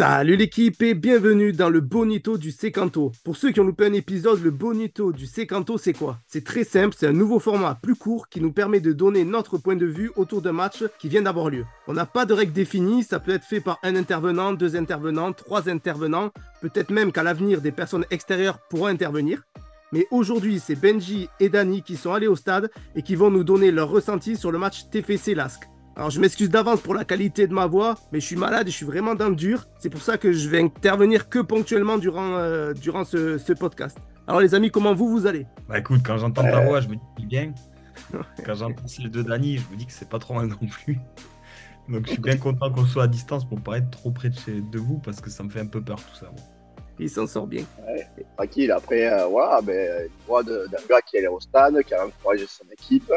Salut l'équipe et bienvenue dans le Bonito du Secanto. Pour ceux qui ont loupé un épisode, le Bonito du Secanto, c'est quoi? C'est très simple, c'est un nouveau format plus court qui nous permet de donner notre point de vue autour d'un match qui vient d'avoir lieu. On n'a pas de règles définies, ça peut être fait par un intervenant, deux intervenants, trois intervenants, peut-être même qu'à l'avenir des personnes extérieures pourront intervenir. Mais aujourd'hui, c'est Benji et Dani qui sont allés au stade et qui vont nous donner leur ressenti sur le match TFC Lask. Alors je m'excuse d'avance pour la qualité de ma voix, mais je suis malade et je suis vraiment dans le dur. C'est pour ça que je vais intervenir que ponctuellement durant, euh, durant ce, podcast. Alors les amis, comment vous, vous allez? Bah écoute, quand j'entends ta voix, je me dis bien. Quand j'entends celle de Dani, je me dis que c'est pas trop mal non plus. Donc je suis bien content qu'on soit à distance pour pas être trop près de, chez, de vous parce que ça me fait un peu peur tout ça. Il s'en sort bien. Ouais, tranquille. Après, euh, voilà, ben, une voix d'un gars qui est allé au stade, qui a encouragé son équipe.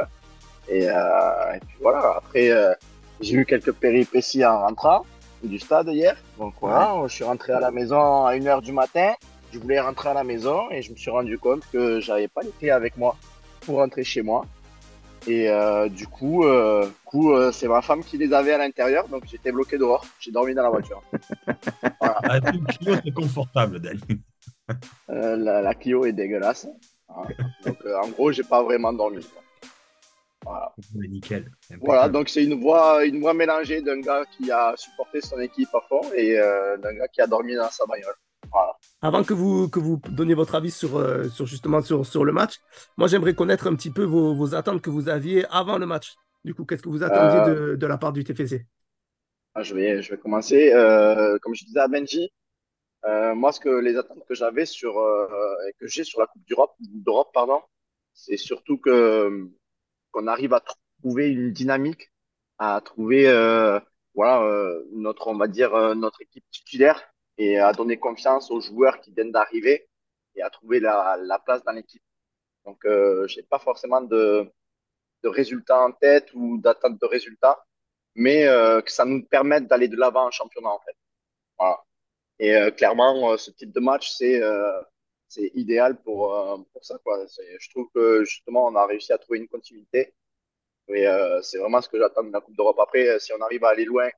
Euh, et, puis voilà, après, euh, j'ai eu quelques péripéties en rentrant du stade hier. Donc voilà, je suis rentré à la maison à 1h du matin. Je voulais rentrer à la maison et je me suis rendu compte que j'avais pas les clés avec moi pour rentrer chez moi. Et euh, du coup, coup c'est ma femme qui les avait à l'intérieur, donc j'étais bloqué dehors. J'ai dormi dans la voiture. voilà. La Clio, c'est confortable, Dani. la, Clio est dégueulasse. Hein. Donc en gros, j'ai pas vraiment dormi. Voilà. Nickel. Voilà, donc c'est une voix, une voix mélangée d'un gars qui a supporté son équipe à fond et euh, d'un gars qui a dormi dans sa bagnole. Voilà. Avant que vous, que vous donniez votre avis sur, euh, sur justement sur, sur, le match, moi j'aimerais connaître un petit peu vos, vos, attentes que vous aviez avant le match. Du coup, qu'est-ce que vous attendiez euh, de, de, la part du TFC ah, je, vais, je vais commencer. comme je disais à Benji, moi ce que les attentes que j'avais sur que j'ai sur la Coupe d'Europe, d'Europe pardon, c'est surtout que qu'on arrive à trouver une dynamique, à trouver euh, voilà euh, notre on va dire euh, notre équipe titulaire et à donner confiance aux joueurs qui viennent d'arriver et à trouver la, la place dans l'équipe. Donc euh, j'ai pas forcément de, de résultats en tête ou d'attente de résultats, mais que ça nous permette d'aller de l'avant en championnat en fait. Et clairement, ce type de match, c'est c'est idéal pour, euh, pour ça. Quoi. Je trouve que justement, on a réussi à trouver une continuité. Et euh, c'est vraiment ce que j'attends de la Coupe d'Europe. Après, euh, si on arrive à aller loin,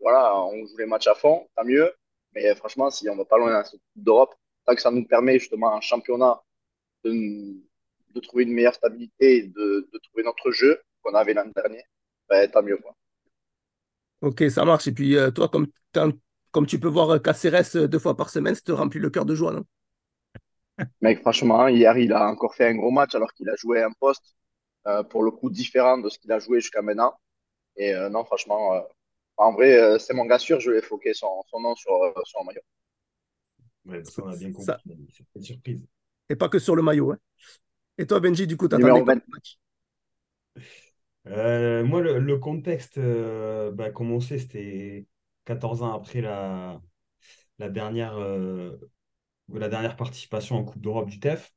voilà, on joue les matchs à fond, tant mieux. Mais franchement, si on va pas loin dans la Coupe d'Europe, tant que ça nous permet justement en championnat de, de trouver une meilleure stabilité, de, de trouver notre jeu qu'on avait l'an dernier, ben, tant mieux. Quoi. Ok, ça marche. Et puis, toi, comme, comme tu peux voir Caceres deux fois par semaine, ça te remplit le cœur de joie, non? Mec, franchement, hier, il a encore fait un gros match alors qu'il a joué un poste, euh, pour le coup, différent de ce qu'il a joué jusqu'à maintenant. Et euh, non, franchement, euh, en vrai, c'est mon gars sûr, je vais foquer son, son nom sur, le maillot. Ouais, ça, on a bien compris. C'est une surprise. Et pas que sur le maillot. Hein. Et toi, Benji, du coup, tu attendais quoi match? Moi, le, le contexte, bah, comme on sait, c'était 14 ans après la, la dernière la dernière participation en Coupe d'Europe du TEF.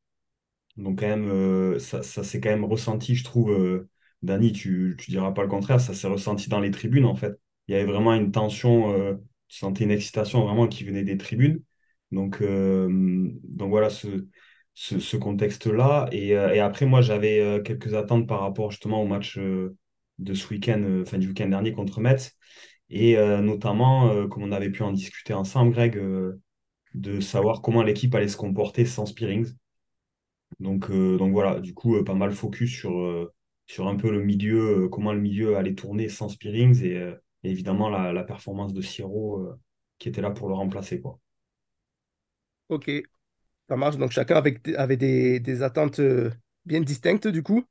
Donc, quand même, euh, ça, s'est quand même ressenti, je trouve. Euh, Dani, tu, tu diras pas le contraire, ça s'est ressenti dans les tribunes, en fait. Il y avait vraiment une tension, euh, tu sentais une excitation vraiment qui venait des tribunes. Donc, donc voilà, ce, ce, contexte-là. Et, et, après, moi, j'avais quelques attentes par rapport justement au match de ce week-end, enfin du week-end dernier contre Metz. Et notamment, comme on avait pu en discuter ensemble, Greg, de savoir comment l'équipe allait se comporter sans Spearings. Donc, euh, voilà, du coup, euh, pas mal focus sur, euh, sur un peu le milieu, comment le milieu allait tourner sans Spearings et, évidemment la, performance de Siro qui était là pour le remplacer. Quoi. Ok, ça marche. Donc chacun avait, des attentes bien distinctes du coup.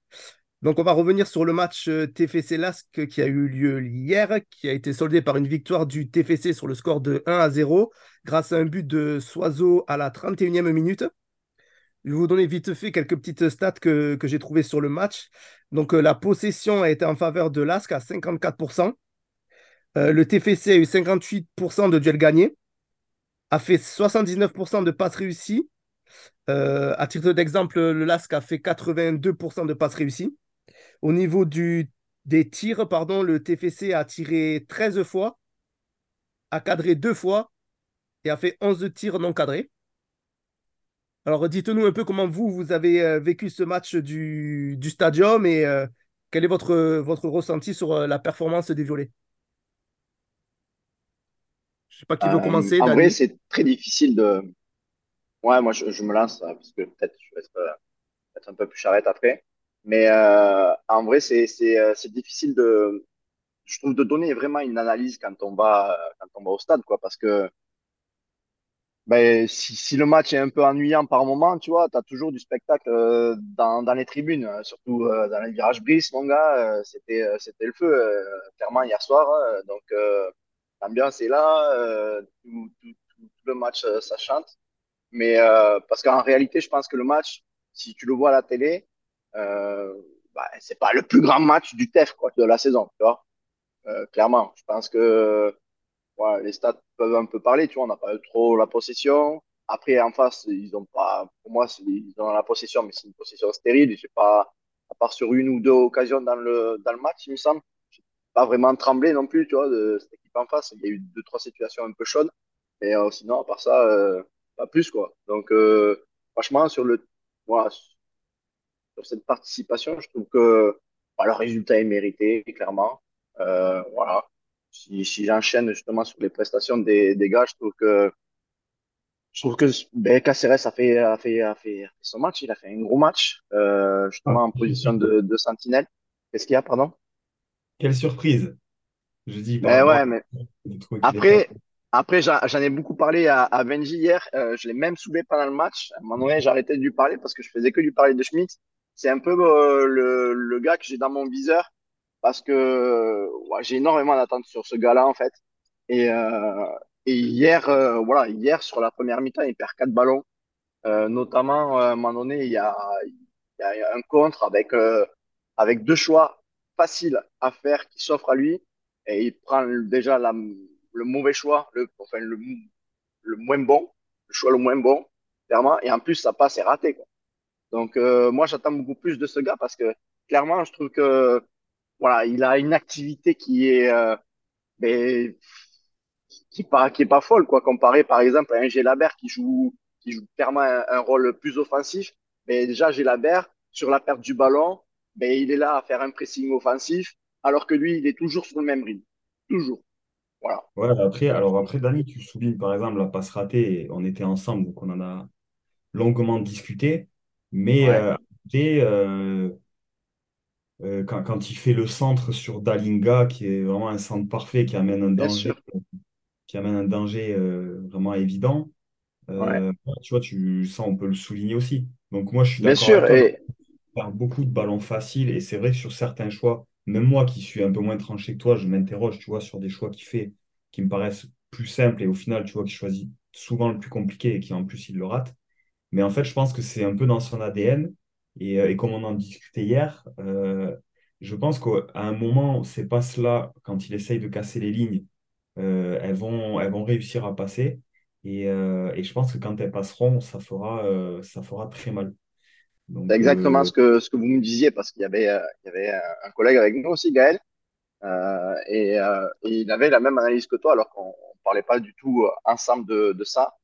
Donc, on va revenir sur le match euh, TFC Lask qui a eu lieu hier, qui a été soldé par une victoire du TFC sur le score de 1 à 0, grâce à un but de Soiseau à la 31e minute. Je vais vous donner vite fait quelques petites stats que, j'ai trouvées sur le match. Donc, euh, la possession a été en faveur de Lask à 54%. Euh, le TFC a eu 58% de duels gagnés, a fait 79% de passes réussies. à titre d'exemple, le Lask a fait 82% de passes réussies. Au niveau du, des tirs, pardon, le TFC a tiré 13 fois, a cadré deux fois et a fait 11 tirs non cadrés. Alors, dites-nous un peu comment vous, vous avez euh, vécu ce match du, du stadium et euh, quel est votre, votre ressenti sur euh, la performance des Violets? Sais pas qui veut Euh, commencer, en vrai, c'est très difficile de. Ouais, moi, je, je me lance euh, parce que peut-être je vais être, être un peu plus charrette après. Mais euh, en vrai, euh, c'est difficile de, je trouve, de donner vraiment une analyse quand on va quand on va au stade, quoi, parce que ben, si, si le match est un peu ennuyant par moment, tu vois, tu as toujours du spectacle euh, dans, dans les tribunes, euh, surtout dans les virages Brice, mon gars, c'était, c'était le feu, clairement, hier soir. hein. donc, l'ambiance est là, tout, le match, ça chante. Mais parce qu'en réalité, je pense que le match, si tu le vois à la télé, euh, bah, c'est pas le plus grand match du TEF, quoi, de la saison, tu vois, Euh, clairement. Je pense que Ouais, les stats peuvent un peu parler, tu vois, on n'a pas eu trop la possession. Après, en face, ils ont pas, pour moi, ils ont la possession, mais c'est une possession stérile. J'ai pas, à part sur une ou deux occasions dans le, dans le match, il me semble, j'ai pas vraiment tremblé non plus, tu vois, de cette équipe en face. Il y a eu deux, trois situations un peu chaudes, mais euh, sinon, à part ça, euh, pas plus, quoi. Donc, euh, franchement, sur le, voilà, sur cette participation, je trouve que bah, le résultat est mérité, clairement. Euh, voilà. Si, si j'enchaîne justement sur les prestations des, des gars, je trouve que je trouve que ben, Caceres a fait, a fait, a fait, a fait son match, il a fait un gros match, euh, Ah, justement en position de, de sentinelle. Qu'est-ce qu'il y a, pardon? quelle surprise! Je dis Ben ouais, mais après, après j'en ai beaucoup parlé à, à Benji hier. Euh, je l'ai même saoulé pendant le match. À un moment donné, arrêté de lui parler parce que je faisais que lui parler de Schmidt. C'est un peu euh, le, le gars que j'ai dans mon viseur parce que ouais, j'ai énormément d'attentes sur ce gars-là en fait. Et, euh, et hier, euh, voilà, hier sur la première mi-temps, il perd quatre ballons. Euh, notamment, euh, à un moment donné, il y a, un contre avec, euh, avec deux choix faciles à faire qui s'offrent à lui. Et il prend déjà le mauvais choix, le, enfin, le, le moins bon, le choix le moins bon, clairement. Et en plus, ça passe est raté. Donc, euh, moi, j'attends beaucoup plus de ce gars parce que, clairement, je trouve que, voilà, il a une activité qui est, euh, ben, qui pas est pas folle quoi comparé par exemple à un Gélabert qui joue qui joue clairement un, rôle plus offensif. Mais déjà Gélabert sur la perte du ballon ben il est là à faire un pressing offensif alors que lui il est toujours sur le même rythme. Toujours. Voilà. Ouais, après, alors après, Dani, tu soulignes par exemple la passe ratée, on était ensemble, donc on en a longuement discuté. Mais ouais euh, euh, euh, quand, quand il fait le centre sur Dalinga, qui est vraiment un centre parfait, qui amène un bien danger, sûr qui amène un danger vraiment évident, ouais euh, tu vois, tu, ça, on peut le souligner aussi. Donc moi, je suis d'accord et beaucoup de ballons faciles et c'est vrai que sur certains choix, même moi qui suis un peu moins tranché que toi, je m'interroge, tu vois, sur des choix qu'il fait qui me paraissent plus simples et au final, tu vois, qu'il choisit souvent le plus compliqué et qui en plus il le rate. Mais en fait, je pense que c'est un peu dans son ADN et, euh, et comme on en discutait hier, euh, je pense qu'à un moment, ces passes-là, quand il essaye de casser les lignes, euh, elles vont, elles vont réussir à passer. Et, euh, et je pense que quand elles passeront, ça fera, ça fera très mal. c'est exactement ce que ce que vous me disiez parce qu'il y avait il y avait un, collègue avec nous aussi Gaël et, et il avait la même analyse que toi alors qu'on on parlait pas du tout ensemble de de ça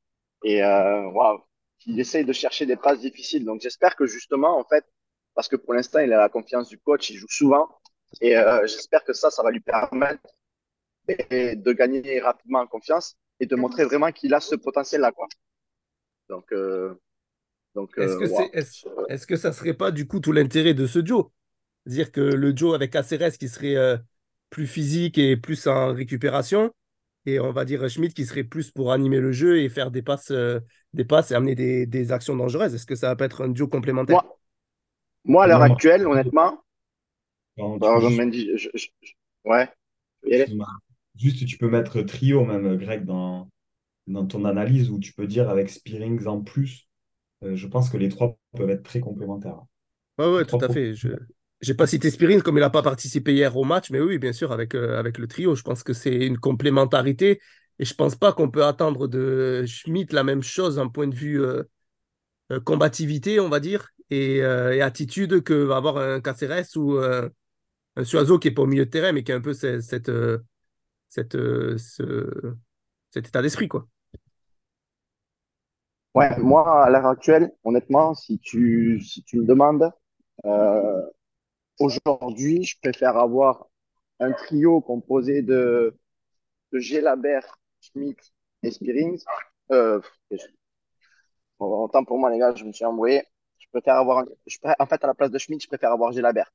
et waouh, il essaye de chercher des passes difficiles. Donc j'espère que justement, en fait, parce que pour l'instant, il a la confiance du coach, il joue souvent, et euh, j'espère que ça, ça va lui permettre de, gagner rapidement en confiance et de montrer vraiment qu'il a ce potentiel-là. Donc, euh, donc Est-ce euh, que est-ce, que ça serait pas du coup tout l'intérêt de ce duo? Dire que le duo avec Caceres qui serait plus physique et plus en récupération, et on va dire Schmidt qui serait plus pour animer le jeu et faire des passes, des passes et amener des, des actions dangereuses. Est-ce que ça va pas être un duo complémentaire? Moi, moi, à l'heure actuelle, honnêtement, peux pardon, juste, Mendy, je, je, je- ouais, juste tu peux mettre trio même grec dans, dans ton analyse où tu peux dire avec Spearings en plus, euh, je pense que les trois peuvent être très complémentaires. Ouais, ouais, tout à fait. Je j'ai pas cité Spirin comme il n'a pas participé hier au match, mais oui, bien sûr, avec, euh, avec le trio, je pense que c'est une complémentarité. Et je pense pas qu'on peut attendre de Schmidt la même chose d'un point de vue euh, euh, combativité, on va dire, et, euh, et attitude que va avoir un Caceres ou un Suazo qui est pas au milieu de terrain, mais qui a un peu cette, cette, cette, ce- cet état d'esprit, quoi. Ouais, moi, à l'heure actuelle, honnêtement, si tu, si tu me demandes, aujourd'hui, je préfère avoir un trio composé de, de Gélabert Schmidt et Spearings. Euh, autant pour moi, les gars, je me suis embrouillé. Je préfère avoir, en fait, à la place de Schmidt, je préfère avoir Gélabert.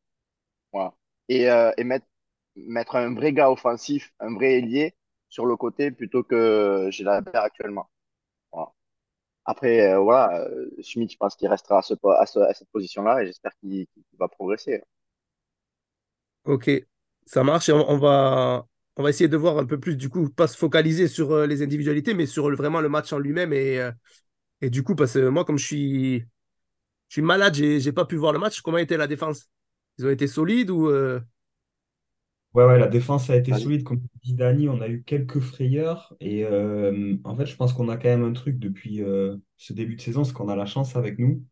Voilà. Et, euh, et mettre, un vrai gars offensif, un vrai ailier sur le côté plutôt que Gélabert actuellement. Après, euh, voilà, euh, Schmidt, je pense qu'il restera à, cette position-là et j'espère qu'il va progresser. Ok, ça marche. On va, on va essayer de voir un peu plus, du coup, pas se focaliser sur euh, les individualités, mais sur le- vraiment le match en lui-même. Et, euh, et du coup, parce que moi, comme je suis, je suis malade, j'ai, j'ai pas pu voir le match. Comment était la défense? Ils ont été solides ou euh, Ouais, ouais, la défense a été solide. Comme dit Dani, on a eu quelques frayeurs. Et euh, en fait, je pense qu'on a quand même un truc depuis euh, ce début de saison, c'est qu'on a la chance avec nous.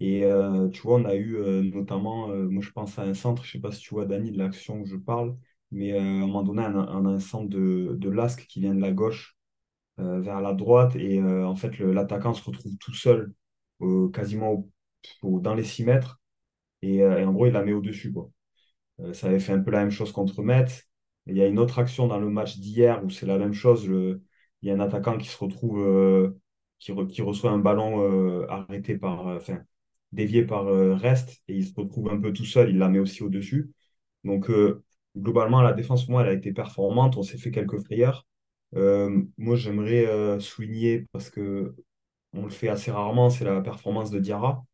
Et euh, tu vois, on a eu euh, notamment, euh, moi je pense à un centre, je sais pas si tu vois Dani de l'action où je parle, mais à un moment donné, a un centre de, de Lasque qui vient de la gauche euh, vers la droite. Et euh, en fait, l'attaquant se retrouve tout seul, quasiment dans les 6 mètres. Et, euh, et en gros, il la met au-dessus, quoi. Ça avait fait un peu la même chose contre Metz. Et Il y a une autre action dans le match d'hier où c'est la même chose. Le- il y a un attaquant qui se retrouve, qui, re- qui reçoit un ballon arrêté par, enfin, dévié par Rest et il se retrouve un peu tout seul. Il la met aussi au-dessus. Donc, globalement, la défense, pour moi, elle a été performante. On s'est fait quelques frayeurs. Euh, moi, j'aimerais euh, souligner, parce que on le fait assez rarement, c'est la performance de Diarra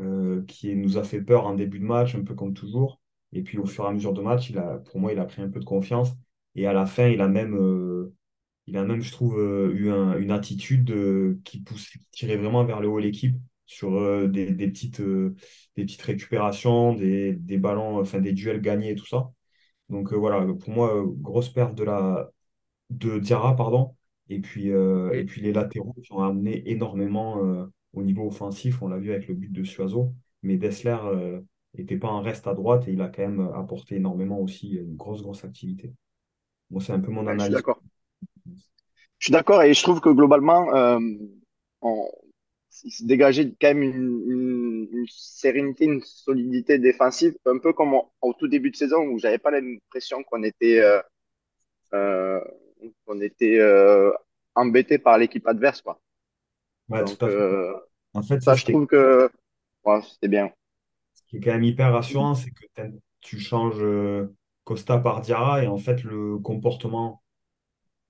euh, qui nous a fait peur en début de match, un peu comme toujours. Et puis au fur et à mesure de match, il a, pour moi, il a pris un peu de confiance. Et à la fin, il a même, il a même je trouve, eu un- une attitude qui pousse, qui tirait vraiment vers le haut l'équipe sur des, petites, des petites récupérations, des, des ballons, enfin des duels gagnés et tout ça. Donc euh, voilà, pour moi, euh, grosse perte de la, de Diarra, pardon. Et puis, euh, et puis les latéraux qui ont amené énormément au niveau offensif. On l'a vu avec le but de Suazo. Mais Dessler n'était pas en reste à droite et il a quand même apporté énormément aussi une grosse, grosse activité. Moi, c'est un peu mon Ouais, je suis analyse. d'accord. Je suis d'accord et je trouve que globalement, euh, on, il se dégageait quand même une, une- une sérénité, une solidité défensive, un peu comme au, au tout début de saison où j'avais pas l'impression qu'on était, euh, euh, qu'on était euh, embêté par l'équipe adverse, quoi. Ouais, tout Donc à fait. En fait, ça, je trouve que ouais, c'était bien. ce qui est quand même hyper rassurant, c'est que tu changes Costa par Diarra et en fait, le comportement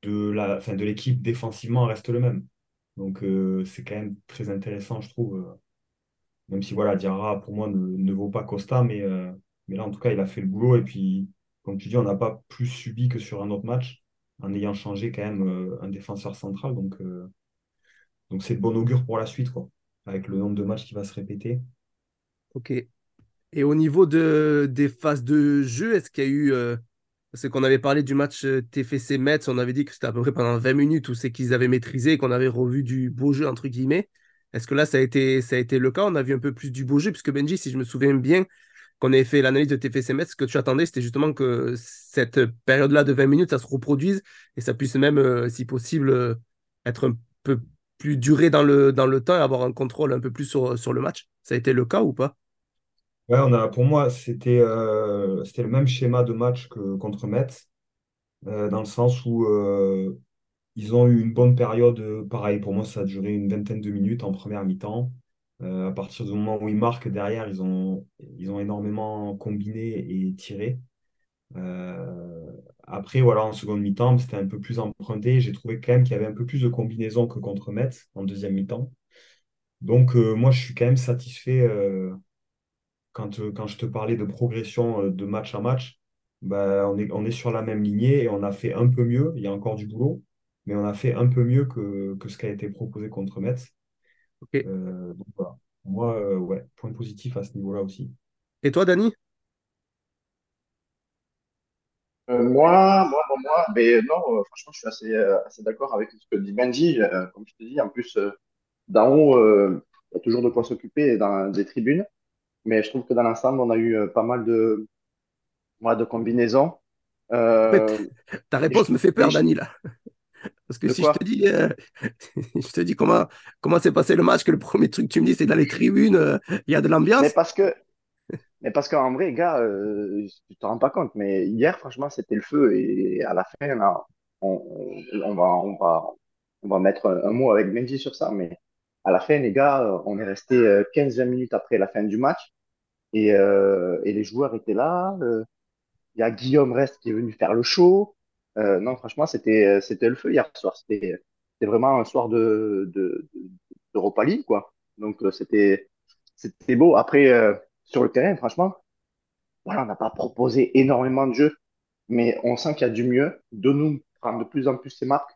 de la, enfin, de l'équipe défensivement reste le même. Donc, euh, c'est quand même très intéressant, je trouve. euh, Même si voilà, Diarra, pour moi, ne, ne vaut pas Costa, mais, euh, mais là, en tout cas, il a fait le boulot. Et puis, comme tu dis, on n'a pas plus subi que sur un autre match, en ayant changé quand même un défenseur central. Donc, donc c'est de bon augure pour la suite, quoi. Avec le nombre de matchs qui va se répéter. ok. Et au niveau de, des phases de jeu, est-ce qu'il y a eu. C'est qu'on avait parlé du match euh, TFC Metz, on avait dit que c'était à peu près pendant 20 minutes où c'est qu'ils avaient maîtrisé, qu'on avait revu du beau jeu, entre guillemets. Est-ce que là, ça a été, ça a été le cas? On a vu un peu plus du beau jeu, puisque Benji, si je me souviens bien, qu'on avait fait l'analyse de TFC Metz, ce que tu attendais, c'était justement que cette période-là de 20 minutes, ça se reproduise et ça puisse même, euh, si possible, euh, être un peu plus duré dans le, temps et avoir un contrôle un peu plus sur le match. Ça a été le cas ou pas? Ouais, on a, pour moi, c'était euh, c'était le même schéma de match que contre Metz, euh, dans le sens où euh, Ils ont eu une bonne période. Pareil, pour moi, ça a duré une vingtaine de minutes en première mi-temps. À partir du moment où ils marquent derrière, ils ont, ils ont énormément combiné et tiré. Euh, après, voilà, en seconde mi-temps, c'était un peu plus emprunté. J'ai trouvé quand même qu'il y avait un peu plus de combinaison que contre Metz en deuxième mi-temps. Donc, moi, je suis quand même satisfait. Quand, euh, quand je te parlais de progression euh, de match à match, bah, on est, on est sur la même lignée et on a fait un peu mieux. Il y a encore du boulot, mais on a fait un peu mieux que, que ce qui a été proposé contre Metz. Ok. Euh, donc voilà. Moi, euh, ouais, point positif à ce niveau-là aussi. Et toi, Dani? Euh, moi, moi, moi, moi, mais non, euh, franchement, je suis assez, euh, assez d'accord avec ce que dit Benji. Euh, comme je te dis, en plus, euh, d'en haut, euh, il y a toujours de quoi s'occuper dans des tribunes. Mais je trouve que dans l'ensemble, on a eu euh, pas mal de, moi, de combinaisons. Euh, ta je- réponse me fait peur, je- Dani, là. Parce que de si je te dis, euh, je te dis comment comment s'est passé le match, que le premier truc que tu me dis, c'est dans les tribunes, euh, il y a de Mais l'ambiance. parce que, mais parce qu'en vrai, gars, euh, tu te rends pas compte, mais hier, franchement, c'était le feu. Et à la fin, là, on, on va, on va, on va mettre un, mot avec Benji sur ça, mais à la fin, les gars, on est resté 15-20 minutes après la fin du match et, euh, et les joueurs étaient là. euh, Il y a Guillaume Rest qui est venu faire le show. Euh, non, franchement, c'était, c'était le feu hier soir. C'était, vraiment un soir de, de, de- d'Europa League, quoi. Donc, c'était, c'était beau. Après, sur le terrain, franchement, voilà, on n'a pas proposé énormément de jeux, mais on sent qu'il y a du mieux. De nous prendre de plus en plus ses marques.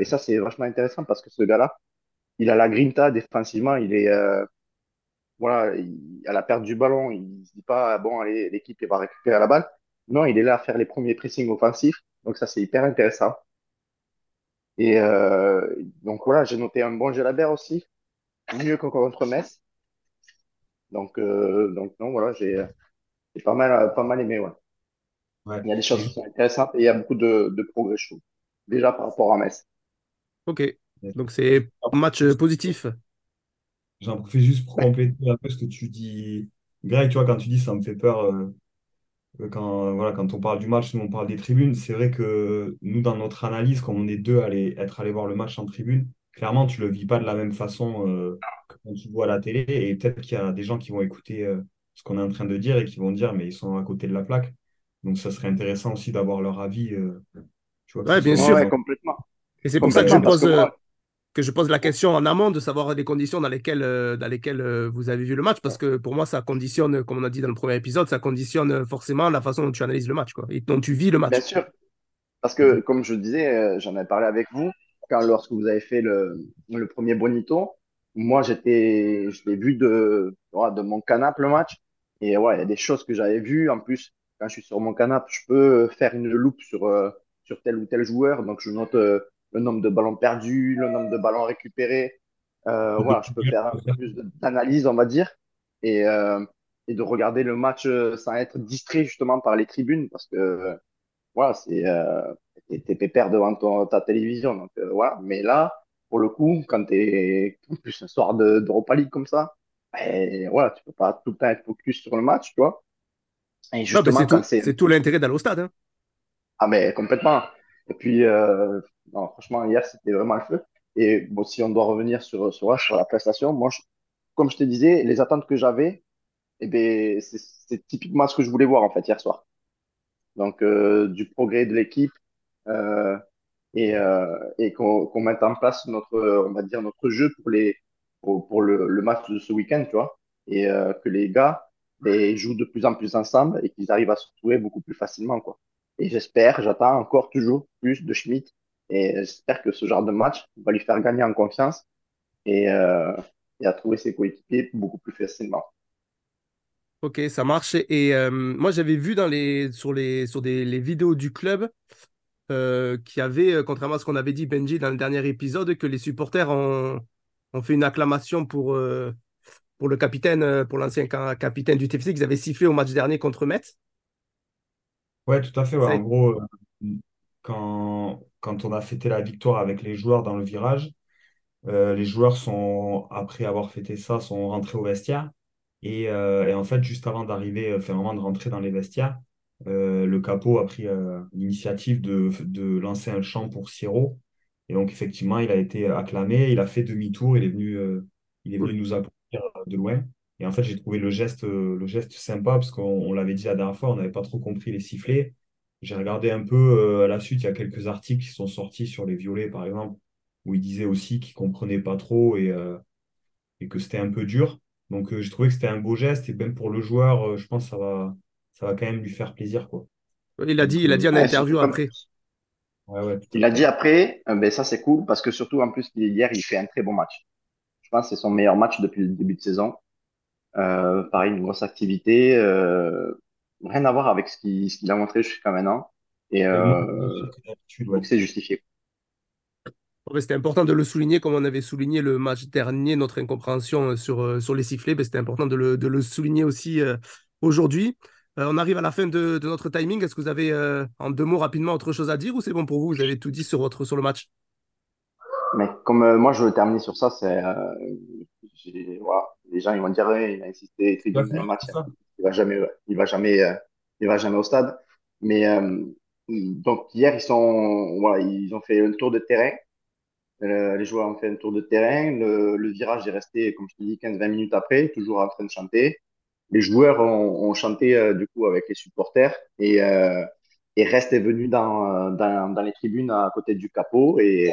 Et ça, c'est vachement intéressant parce que ce gars-là, il a la grinta défensivement. Il est, voilà, il- à la perte du ballon, il se dit pas, bon, allez, l'équipe elle va récupérer la balle. Non, il est là à faire les premiers pressings offensifs. Donc ça, c'est hyper intéressant. Et euh, donc voilà, j'ai noté un bon Jalabert aussi, mieux que contre Metz. Donc, euh, donc non, voilà, j'ai j'ai pas mal, pas mal aimé. Ouais. Ouais. Il y a des choses qui sont intéressantes et il y a beaucoup de, de progrès, je trouve. Déjà par rapport à Metz. Ok. Donc c'est un match positif. J'en profite juste pour compléter un peu ce que tu dis. Greg, tu vois, quand tu dis ça me fait peur, euh, euh, quand, voilà, quand on parle du match, nous on parle des tribunes, c'est vrai que nous, dans notre analyse, comme on est deux à aller, être allés voir le match en tribune, clairement, tu le vis pas de la même façon euh, que quand tu le vois à la télé. Et peut-être qu'il y a des gens qui vont écouter euh, ce qu'on est en train de dire et qui vont dire, mais ils sont à côté de la plaque. Donc, ça serait intéressant aussi d'avoir leur avis. euh, tu vois, Ouais, bien sûr. Ouais, complètement. Et c'est pour ça que je pose, que moi, que je pose la question en amont de savoir les conditions dans lesquelles, euh, dans lesquelles euh, vous avez vu le match, parce que pour moi, ça conditionne, comme on a dit dans le premier épisode, ça conditionne forcément la façon dont tu analyses le match, quoi, et dont tu vis le match. bien sûr, Parce que, comme je disais, euh, j'en ai parlé avec vous, quand lorsque vous avez fait le, le premier bonito, moi, j'étais, je l'ai vu de, de mon canapé le match. Et ouais, il y a des choses que j'avais vues. En plus, quand je suis sur mon canapé, je peux faire une loupe sur, sur tel ou tel joueur. Donc, je note le nombre de ballons perdus, le nombre de ballons récupérés. Euh, voilà, je peux faire un peu plus de- d'analyse, on va dire. Et, euh, et de regarder le match euh, sans être distrait justement par les tribunes. Parce que voilà, c'est t'es pépère devant ton, ta télévision. Donc voilà. Mais là, pour le coup, quand t'es en plus un soir de d'Europa League comme ça, ben, voilà, tu peux pas tout le temps être focus sur le match, tu vois. Et justement, tout, c'est tout l'intérêt d'aller au stade. hein. ah mais complètement. Et puis euh, non, franchement, hier c'était vraiment le feu. Et si on doit revenir sur sur, sur la prestation, moi, comme je te disais, les attentes que j'avais, eh ben c'est typiquement ce que je voulais voir en fait hier soir. Donc euh, du progrès de l'équipe. Euh, et, et qu'on mette en place notre, on va dire, notre jeu pour, les, pour, le, match de ce week-end, tu vois. Et que les gars ben, jouent de plus en plus ensemble et qu'ils arrivent à se retrouver beaucoup plus facilement, quoi. Et j'espère, j'attends encore toujours plus de Schmitt. Et j'espère que ce genre de match va lui faire gagner en confiance et, euh, à trouver ses coéquipiers beaucoup plus facilement. Ok, ça marche. Et euh, moi, j'avais vu sur, les, des, vidéos du club euh, qu'il y avait, contrairement à ce qu'on avait dit, Benji, dans le dernier épisode, que les supporters ont, fait une acclamation pour, le capitaine, pour l'ancien ca- capitaine du TFC qu'ils avaient sifflé au match dernier contre Metz. Ouais, tout à fait. ouais. En gros, euh, quand, quand on a fêté la victoire avec les joueurs dans le virage, euh, les joueurs sont, après avoir fêté ça, sont rentrés au vestiaire. Et, euh, et en fait, juste avant d'arriver, enfin, vraiment de rentrer dans les vestiaires, euh, le capot a pris euh, l'initiative de, de lancer un chant pour Siro. Et donc, effectivement, il a été acclamé, il a fait demi-tour, il est venu, euh, il est venu Cool. nous applaudir de loin. Et en fait, j'ai trouvé le geste, euh, le geste sympa parce qu'on on l'avait dit la dernière fois, on n'avait pas trop compris les sifflets. J'ai regardé un peu euh, à la suite, il y a quelques articles qui sont sortis sur les violets, par exemple, où il disait aussi qu'il comprenait pas trop et, euh, et que c'était un peu dur. Donc, euh, j'ai trouvé que c'était un beau geste et même pour le joueur, euh, je pense que ça va, ça va quand même lui faire plaisir, quoi. Il a Donc, dit, il a dit en Ouais, interview après. ouais, ouais, Il a dit après, euh, ben ça c'est cool parce que surtout en plus hier il fait un très bon match. Je pense que c'est son meilleur match depuis le début de saison. Euh, pareil, une grosse activité, euh, rien à voir avec ce qu'il ce qu'il a montré jusqu'à maintenant. Et moins euh, que d'habitude, ouais. donc c'est justifié. Ouais, C'était important de le souligner, comme on avait souligné le match dernier, notre incompréhension euh, sur, euh, sur les sifflets. ben, C'était important de le, de le souligner aussi euh, aujourd'hui. Euh, on arrive à la fin de, de notre timing. Est-ce que vous avez euh, en deux mots rapidement autre chose à dire ou c'est bon pour vous? Vous avez tout dit sur, votre, sur le match. Mais comme euh, moi je veux terminer sur ça, c'est euh, j'ai- voilà, les gens ils vont dire il a insisté, vas tribune, un match, il va jamais, il va jamais, euh, il va jamais au stade. Mais euh, donc hier, ils sont, voilà, ils ont fait un tour de terrain. Euh, les joueurs ont fait un tour de terrain. Le, le virage est resté, comme je te dis, 15-20 minutes après, toujours en train de chanter. Les joueurs ont, ont chanté du coup avec les supporters et, et Rest est venu dans, dans, dans les tribunes à côté du capot et,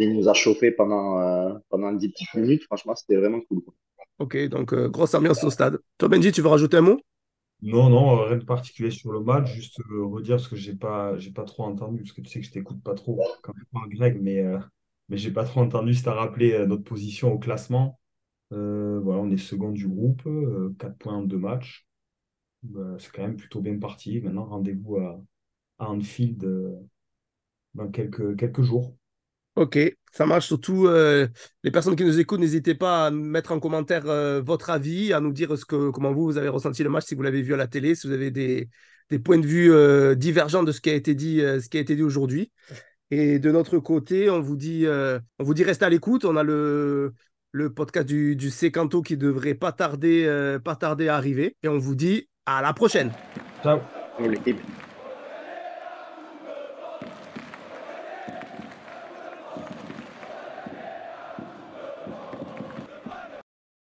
il nous a chauffé pendant, euh, pendant 10 petites minutes. Franchement, c'était vraiment cool. Ok, donc euh, grosse ambiance au stade. Toi, Benji, tu veux rajouter un mot? Non, non, rien de particulier sur le match, juste euh, redire ce que j'ai pas, j'ai pas trop entendu, parce que tu sais que je t'écoute pas trop quand parle grec, mais, euh, mais j'ai pas trop entendu si tu as rappelé euh, notre position au classement. Euh, voilà, on est second du groupe, euh, 4 points en deux matchs. Bah, c'est quand même plutôt bien parti. Maintenant, rendez-vous à, à Anfield euh, dans quelques, quelques jours. Ok, ça marche. Surtout, euh, les personnes qui nous écoutent, n'hésitez pas à mettre en commentaire euh, votre avis, à nous dire ce que, comment vous, vous avez ressenti le match, si vous l'avez vu à la télé, si vous avez des, des points de vue euh, divergents de ce qui a été dit, euh, ce qui a été dit aujourd'hui. Et de notre côté, on vous dit, euh, on vous dit restez à l'écoute. On a le, le podcast du, du Secanto qui devrait pas tarder, euh, pas tarder à arriver. Et on vous dit à la prochaine. Ciao! L'équipe.